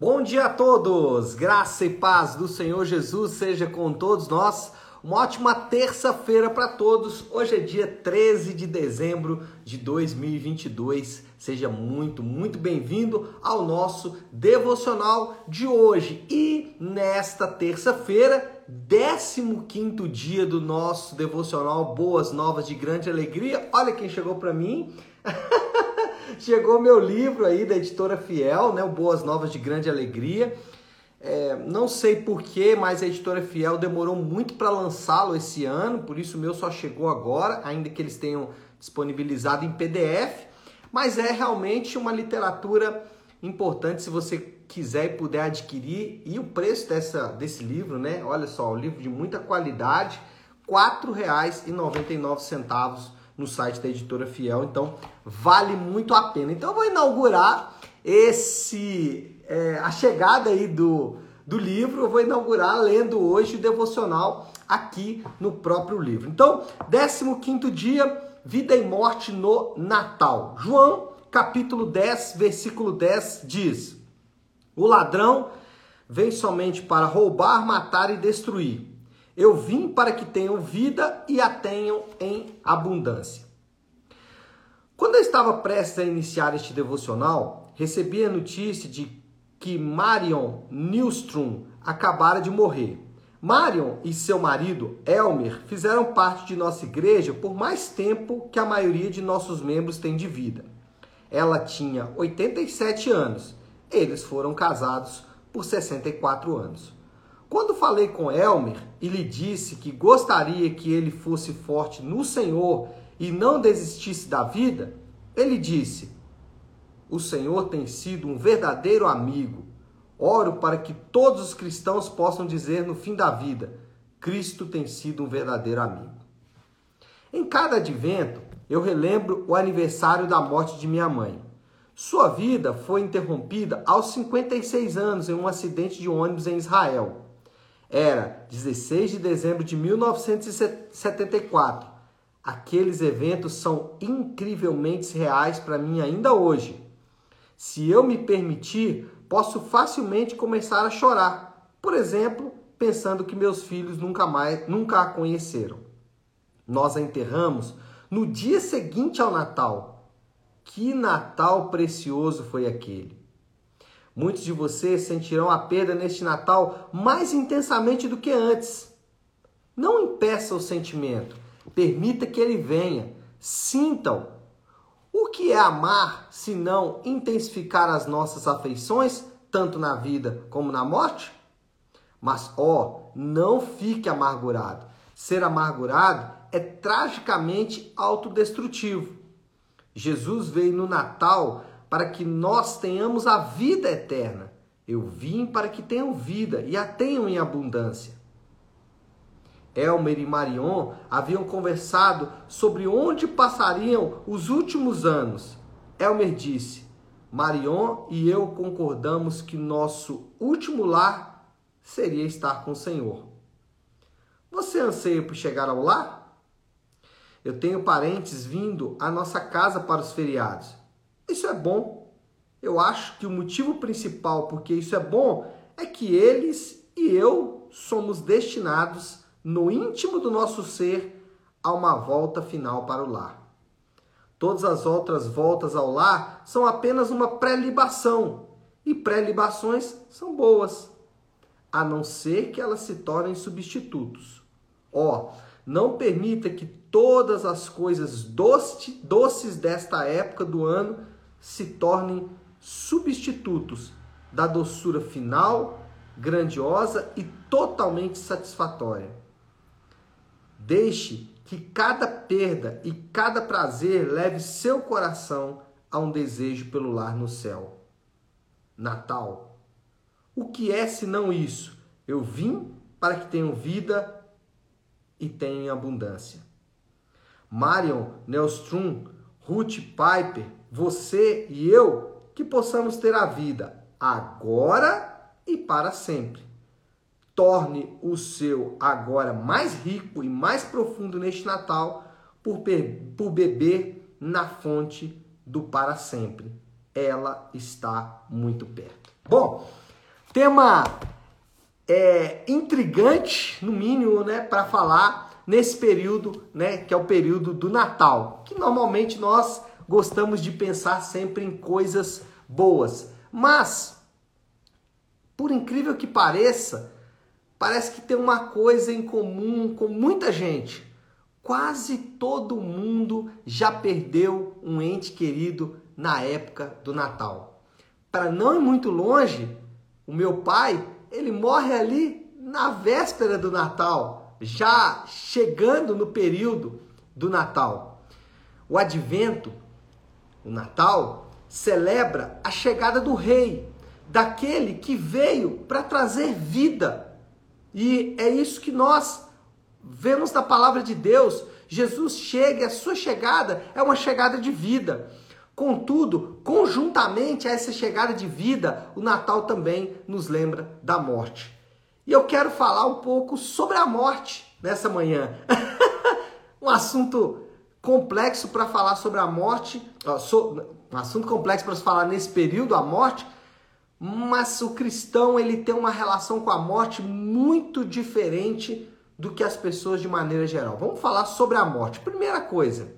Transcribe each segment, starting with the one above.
Bom dia a todos! Graça e paz do Senhor Jesus seja com todos nós. Uma ótima terça-feira para todos. Hoje é dia 13 de dezembro de 2022. Seja muito, muito bem-vindo ao nosso devocional de hoje. E nesta terça-feira, 15 dia do nosso devocional Boas Novas de Grande Alegria. Olha quem chegou para mim. Chegou meu livro aí da editora Fiel, né? O Boas Novas de Grande Alegria. É, não sei porquê, mas a editora Fiel demorou muito para lançá-lo esse ano, por isso o meu só chegou agora, ainda que eles tenham disponibilizado em PDF. Mas é realmente uma literatura importante se você quiser e puder adquirir. E o preço dessa, desse livro, né? Olha só, um livro de muita qualidade, R$ 4,99 no site da editora Fiel. Então, vale muito a pena. Então, eu vou inaugurar esse é, a chegada aí do, do livro. Eu vou inaugurar lendo hoje o devocional aqui no próprio livro. Então, 15 dia, vida e morte no Natal. João, capítulo 10, versículo 10 diz: O ladrão vem somente para roubar, matar e destruir. Eu vim para que tenham vida e a tenham em abundância. Quando eu estava prestes a iniciar este devocional, recebi a notícia de que Marion Nilstrom acabara de morrer. Marion e seu marido, Elmer, fizeram parte de nossa igreja por mais tempo que a maioria de nossos membros tem de vida. Ela tinha 87 anos. Eles foram casados por 64 anos. Quando falei com Elmer e lhe disse que gostaria que ele fosse forte no Senhor e não desistisse da vida, ele disse: O Senhor tem sido um verdadeiro amigo. Oro para que todos os cristãos possam dizer no fim da vida: Cristo tem sido um verdadeiro amigo. Em cada advento, eu relembro o aniversário da morte de minha mãe. Sua vida foi interrompida aos 56 anos em um acidente de ônibus em Israel. Era 16 de dezembro de 1974. Aqueles eventos são incrivelmente reais para mim ainda hoje. Se eu me permitir, posso facilmente começar a chorar. Por exemplo, pensando que meus filhos nunca mais, nunca a conheceram. Nós a enterramos no dia seguinte ao Natal. Que Natal precioso foi aquele! Muitos de vocês sentirão a perda neste Natal mais intensamente do que antes. Não impeça o sentimento, permita que ele venha, sintam. O que é amar se não intensificar as nossas afeições, tanto na vida como na morte? Mas, ó, não fique amargurado. Ser amargurado é tragicamente autodestrutivo. Jesus veio no Natal para que nós tenhamos a vida eterna. Eu vim para que tenham vida e a tenham em abundância. Elmer e Marion haviam conversado sobre onde passariam os últimos anos. Elmer disse: Marion e eu concordamos que nosso último lar seria estar com o Senhor. Você anseia por chegar ao lar? Eu tenho parentes vindo à nossa casa para os feriados. Isso é bom. Eu acho que o motivo principal porque isso é bom é que eles e eu somos destinados no íntimo do nosso ser a uma volta final para o lar. Todas as outras voltas ao lar são apenas uma pré-libação, e pré-libações são boas, a não ser que elas se tornem substitutos. Ó, oh, não permita que todas as coisas doces desta época do ano se tornem substitutos da doçura final, grandiosa e totalmente satisfatória. Deixe que cada perda e cada prazer leve seu coração a um desejo pelo lar no céu. Natal. O que é senão isso? Eu vim para que tenham vida e tenham abundância. Marion Nelstrom, Ruth Piper, você e eu, que possamos ter a vida agora e para sempre. Torne o seu agora mais rico e mais profundo neste Natal por, por beber na fonte do para sempre. Ela está muito perto. Bom, Tema é, intrigante, no mínimo, né, para falar nesse período, né, que é o período do Natal, que normalmente nós gostamos de pensar sempre em coisas boas. Mas, por incrível que pareça, parece que tem uma coisa em comum com muita gente. Quase todo mundo já perdeu um ente querido na época do Natal. Para não ir muito longe, o meu pai, ele morre ali na véspera do Natal, já chegando no período do Natal. O advento, o Natal, celebra a chegada do rei, daquele que veio para trazer vida. E é isso que nós vemos na palavra de Deus. Jesus chega, e a sua chegada é uma chegada de vida. Contudo, conjuntamente a essa chegada de vida, o Natal também nos lembra da morte. E eu quero falar um pouco sobre a morte nessa manhã. um assunto complexo para falar sobre a morte, um assunto complexo para se falar nesse período, a morte, mas o cristão ele tem uma relação com a morte muito diferente do que as pessoas de maneira geral. Vamos falar sobre a morte. Primeira coisa,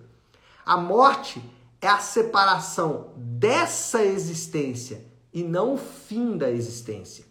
a morte é a separação dessa existência e não o fim da existência.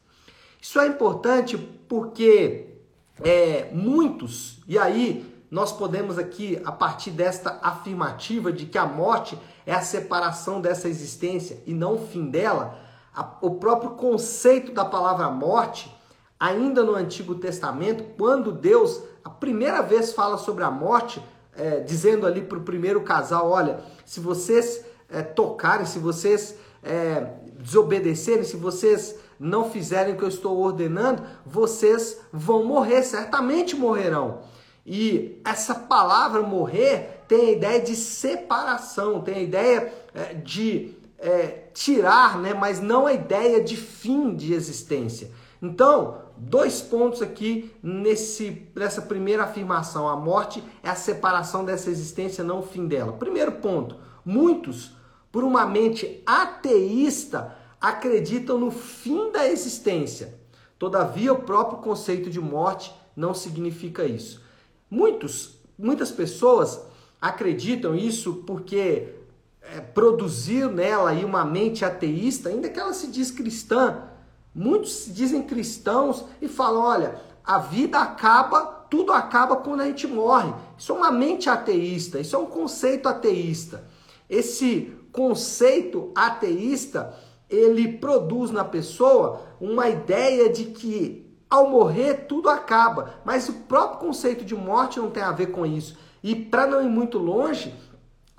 Isso é importante porque é, muitos, e aí nós podemos aqui, a partir desta afirmativa de que a morte é a separação dessa existência e não o fim dela, a, o próprio conceito da palavra morte, ainda no Antigo Testamento, quando Deus a primeira vez fala sobre a morte, é, dizendo ali para o primeiro casal: olha, se vocês é, tocarem, se vocês é, desobedecerem, se vocês não fizerem o que eu estou ordenando, vocês vão morrer, certamente morrerão. E essa palavra morrer tem a ideia de separação, tem a ideia é, de é, tirar, né, mas não a ideia de fim de existência. Então, dois pontos aqui nesse, nessa primeira afirmação. A morte é a separação dessa existência, não o fim dela. Primeiro ponto: muitos, por uma mente ateísta, acreditam no fim da existência. Todavia, o próprio conceito de morte não significa isso. Muitos, muitas pessoas acreditam isso porque é, produziu nela aí uma mente ateísta, ainda que ela se diz cristã, Muitos se dizem cristãos e falam: olha, a vida acaba, tudo acaba quando a gente morre. Isso é uma mente ateísta, isso é um conceito ateísta. Esse conceito ateísta, ele produz na pessoa uma ideia de que ao morrer tudo acaba, mas o próprio conceito de morte não tem a ver com isso. E para não ir muito longe,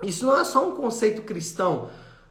isso não é só um conceito cristão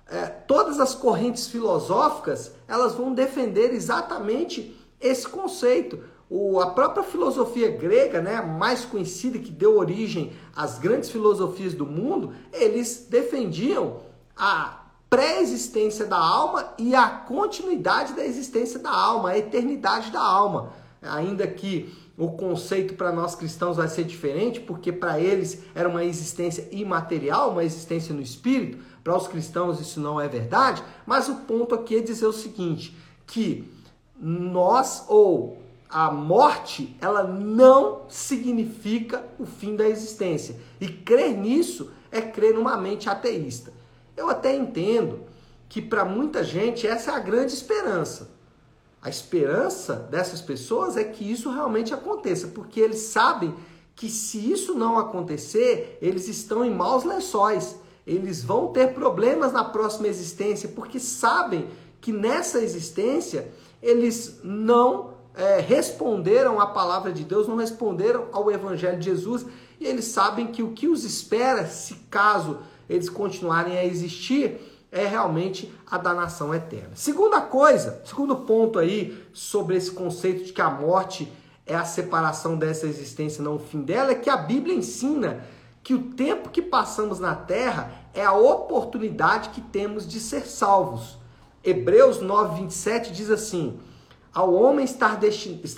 é, todas as correntes filosóficas elas vão defender exatamente esse conceito. O, a própria filosofia grega, né, mais conhecida, que deu origem às grandes filosofias do mundo, eles defendiam a pré-existência da alma e a continuidade da existência da alma, a eternidade da alma. Ainda que o conceito para nós cristãos vai ser diferente, porque para eles era uma existência imaterial, uma existência no espírito. Para os cristãos isso não é verdade, mas o ponto aqui é dizer o seguinte, que nós ou a morte, ela não significa o fim da existência. E crer nisso é crer numa mente ateísta. Eu até entendo que para muita gente essa é a grande esperança. A esperança dessas pessoas é que isso realmente aconteça, porque eles sabem que se isso não acontecer, eles estão em maus lençóis. Eles vão ter problemas na próxima existência, porque sabem que nessa existência eles não é, responderam à palavra de Deus, não responderam ao Evangelho de Jesus, e eles sabem que o que os espera, se caso eles continuarem a existir, é realmente a danação eterna. Segunda coisa, segundo ponto aí sobre esse conceito de que a morte é a separação dessa existência, não o fim dela, é que a Bíblia ensina que o tempo que passamos na terra é a oportunidade que temos de ser salvos. Hebreus 9, 27 diz assim: Ao homem está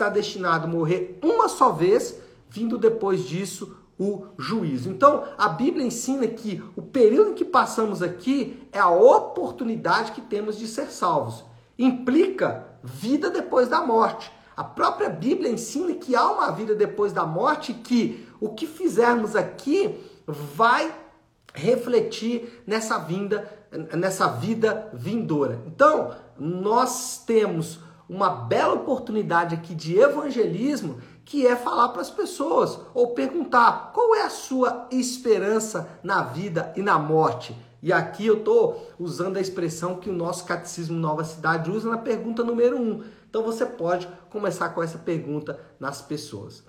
destinado a morrer uma só vez, vindo depois disso o juízo. Então, a Bíblia ensina que o período em que passamos aqui é a oportunidade que temos de ser salvos. implica vida depois da morte. A própria Bíblia ensina que há uma vida depois da morte, que o que fizermos aqui vai refletir nessa vinda, nessa vida vindoura. Então, nós temos uma bela oportunidade aqui de evangelismo, que é falar para as pessoas ou perguntar qual é a sua esperança na vida e na morte. E aqui eu estou usando a expressão que o nosso Catecismo Nova Cidade usa na pergunta número 1. Um. Então você pode começar com essa pergunta nas pessoas.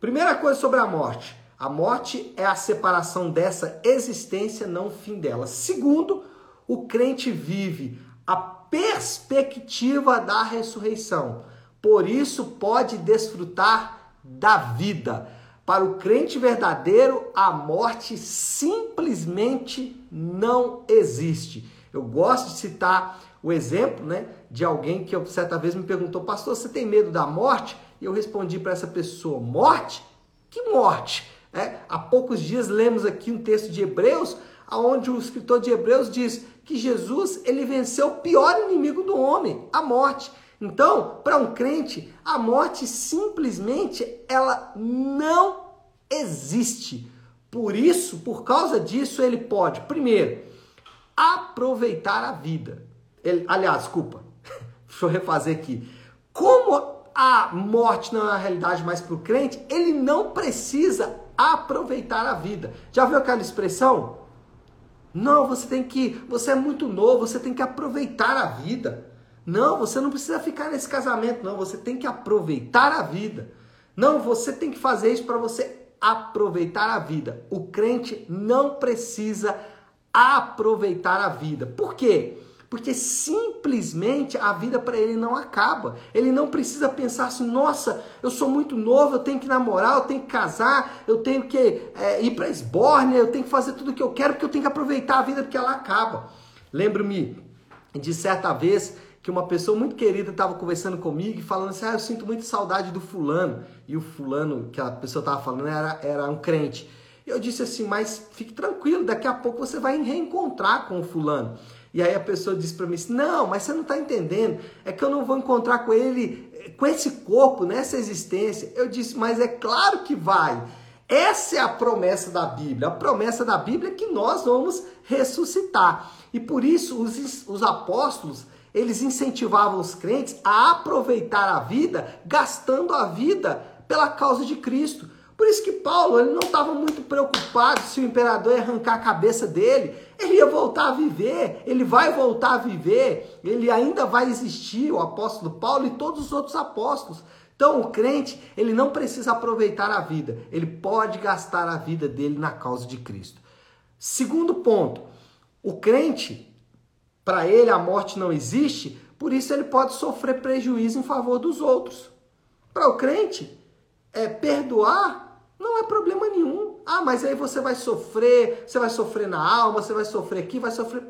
Primeira coisa sobre a morte. A morte é a separação dessa existência, não o fim dela. Segundo, o crente vive a perspectiva da ressurreição. Por isso pode desfrutar da vida. Para o crente verdadeiro, a morte simplesmente não existe. Eu gosto de citar o exemplo né, de alguém que certa vez me perguntou, pastor, você tem medo da morte? E eu respondi para essa pessoa, morte? Que morte? É, há poucos dias lemos aqui um texto de Hebreus, onde o escritor de Hebreus diz que Jesus ele venceu o pior inimigo do homem, a morte. Então, para um crente, a morte simplesmente ela não existe. Por isso, por causa disso, ele pode, primeiro, aproveitar a vida. Ele, aliás, desculpa, deixa eu refazer aqui. Como a morte não é uma realidade mais para o crente, ele não precisa aproveitar a vida. Já viu aquela expressão? Não, você tem que, você é muito novo, você tem que aproveitar a vida. Não, você não precisa ficar nesse casamento, não. Você tem que aproveitar a vida. Não, você tem que fazer isso para você aproveitar a vida. O crente não precisa aproveitar a vida. Por quê? Porque simplesmente a vida para ele não acaba. Ele não precisa pensar assim: nossa, eu sou muito novo, eu tenho que namorar, eu tenho que casar, eu tenho que é, ir para esbórnia, eu tenho que fazer tudo o que eu quero, porque eu tenho que aproveitar a vida porque ela acaba. Lembro-me de certa vez que uma pessoa muito querida estava conversando comigo e falando assim: ah, eu sinto muita saudade do fulano. E o fulano que a pessoa estava falando era, era um crente. Eu disse assim: mas fique tranquilo, daqui a pouco você vai reencontrar com o fulano. E aí a pessoa disse para mim assim: não, mas você não está entendendo, é que eu não vou encontrar com ele, com esse corpo, nessa existência. Eu disse: mas é claro que vai. Essa é a promessa da Bíblia. A promessa da Bíblia é que nós vamos ressuscitar. E por isso os, os apóstolos eles incentivavam os crentes a aproveitar a vida, gastando a vida pela causa de Cristo. Por isso que Paulo ele não estava muito preocupado se o imperador ia arrancar a cabeça dele. Ele ia voltar a viver, ele vai voltar a viver, ele ainda vai existir, o apóstolo Paulo e todos os outros apóstolos. Então, o crente, ele não precisa aproveitar a vida, ele pode gastar a vida dele na causa de Cristo. Segundo ponto, o crente, para ele a morte não existe, por isso ele pode sofrer prejuízo em favor dos outros. Para o crente, é, perdoar não é problema nenhum. Ah, mas aí você vai sofrer, você vai sofrer na alma, você vai sofrer aqui, vai sofrer.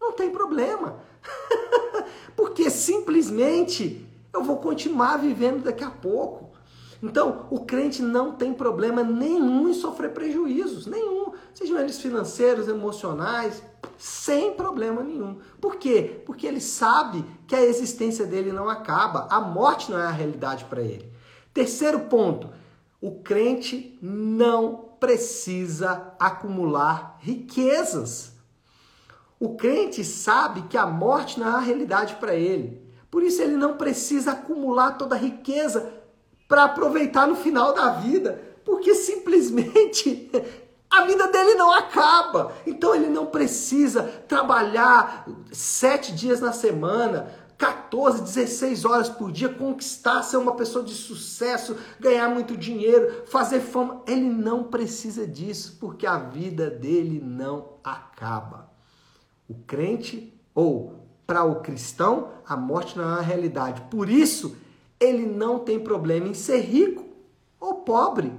Não tem problema. Porque simplesmente eu vou continuar vivendo daqui a pouco. Então, o crente não tem problema nenhum em sofrer prejuízos, nenhum, sejam eles financeiros, emocionais, sem problema nenhum. Por quê? Porque ele sabe que a existência dele não acaba, a morte não é a realidade para ele. Terceiro ponto, o crente não precisa acumular riquezas. O crente sabe que a morte não é a realidade para ele. Por isso ele não precisa acumular toda a riqueza para aproveitar no final da vida, porque simplesmente a vida dele não acaba. Então ele não precisa trabalhar sete dias na semana, 14, 16 horas por dia, conquistar, ser uma pessoa de sucesso, ganhar muito dinheiro, fazer fama. Ele não precisa disso, porque a vida dele não acaba. O crente, ou para o cristão, a morte não é uma realidade. Por isso, ele não tem problema em ser rico ou pobre.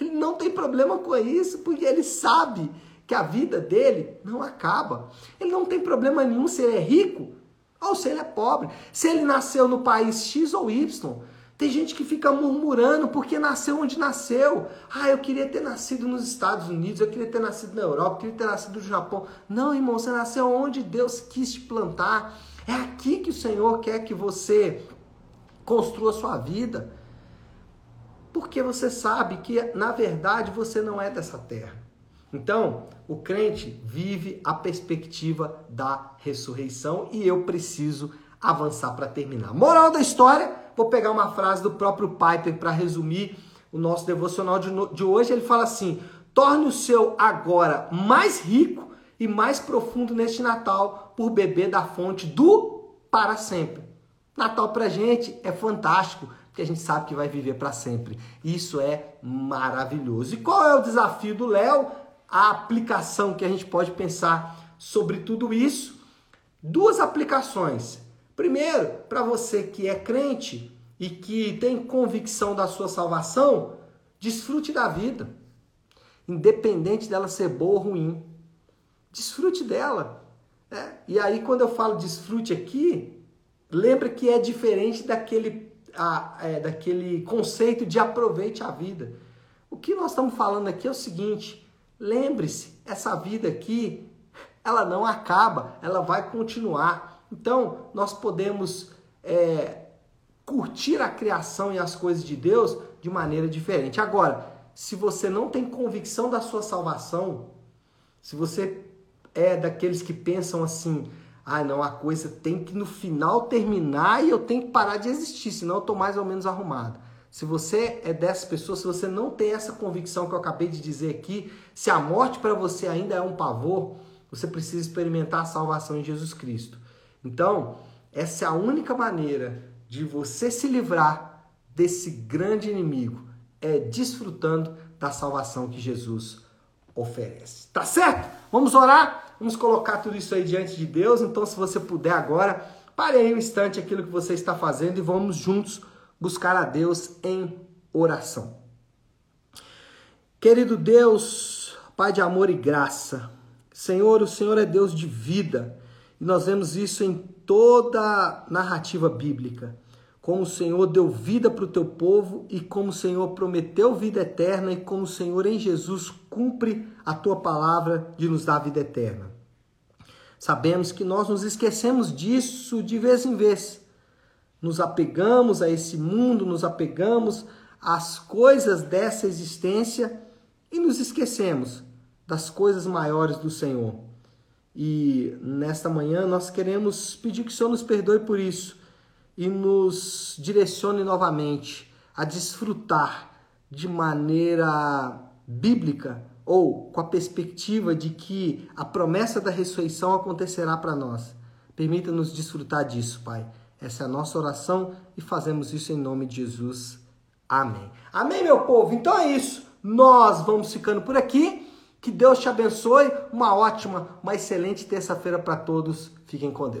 Ele não tem problema com isso, porque ele sabe que a vida dele não acaba. Ele não tem problema nenhum se ele é rico ou se ele é pobre. Se ele nasceu no país X ou Y. Tem gente que fica murmurando porque nasceu onde nasceu. Ah, eu queria ter nascido nos Estados Unidos, eu queria ter nascido na Europa, eu queria ter nascido no Japão. Não, irmão, você nasceu onde Deus quis te plantar. É aqui que o Senhor quer que você construa sua vida. Porque você sabe que, na verdade, você não é dessa terra. Então, o crente vive a perspectiva da ressurreição e eu preciso avançar para terminar. Moral da história, vou pegar uma frase do próprio Piper para resumir o nosso devocional de hoje. Ele fala assim: torne o seu agora mais rico e mais profundo neste Natal por beber da fonte do para sempre. Natal para gente é fantástico, porque a gente sabe que vai viver para sempre. Isso é maravilhoso. E qual é o desafio do Léo? A aplicação que a gente pode pensar sobre tudo isso. Duas aplicações. Primeiro, para você que é crente e que tem convicção da sua salvação, desfrute da vida, independente dela ser boa ou ruim. Desfrute dela. Né? E aí, quando eu falo desfrute aqui, lembra que é diferente daquele, a, é, daquele conceito de aproveite a vida. O que nós estamos falando aqui é o seguinte: lembre-se, essa vida aqui, ela não acaba, ela vai continuar. Então, nós podemos é, curtir a criação e as coisas de Deus de maneira diferente. Agora, se você não tem convicção da sua salvação, se você é daqueles que pensam assim: ah, não, a coisa tem que no final terminar e eu tenho que parar de existir, senão eu estou mais ou menos arrumado. Se você é dessas pessoas, se você não tem essa convicção que eu acabei de dizer aqui, se a morte para você ainda é um pavor, você precisa experimentar a salvação em Jesus Cristo. Então, essa é a única maneira de você se livrar desse grande inimigo, é desfrutando da salvação que Jesus oferece. Tá certo? Vamos orar? Vamos colocar tudo isso aí diante de Deus. Então, se você puder agora, pare aí um instante aquilo que você está fazendo e vamos juntos buscar a Deus em oração. Querido Deus, Pai de amor e graça, Senhor, o Senhor é Deus de vida e nós vemos isso em toda a narrativa bíblica como o Senhor deu vida para o teu povo e como o Senhor prometeu vida eterna e como o Senhor em Jesus cumpre a tua palavra de nos dar vida eterna. Sabemos que nós nos esquecemos disso de vez em vez. Nos apegamos a esse mundo, nos apegamos às coisas dessa existência e nos esquecemos das coisas maiores do Senhor. E nesta manhã nós queremos pedir que o Senhor nos perdoe por isso e nos direcione novamente a desfrutar de maneira bíblica ou com a perspectiva de que a promessa da ressurreição acontecerá para nós. Permita-nos desfrutar disso, Pai. Essa é a nossa oração e fazemos isso em nome de Jesus. Amém. Amém, meu povo? Então é isso. Nós vamos ficando por aqui. Que Deus te abençoe. Uma ótima, uma excelente terça-feira para todos. Fiquem com Deus.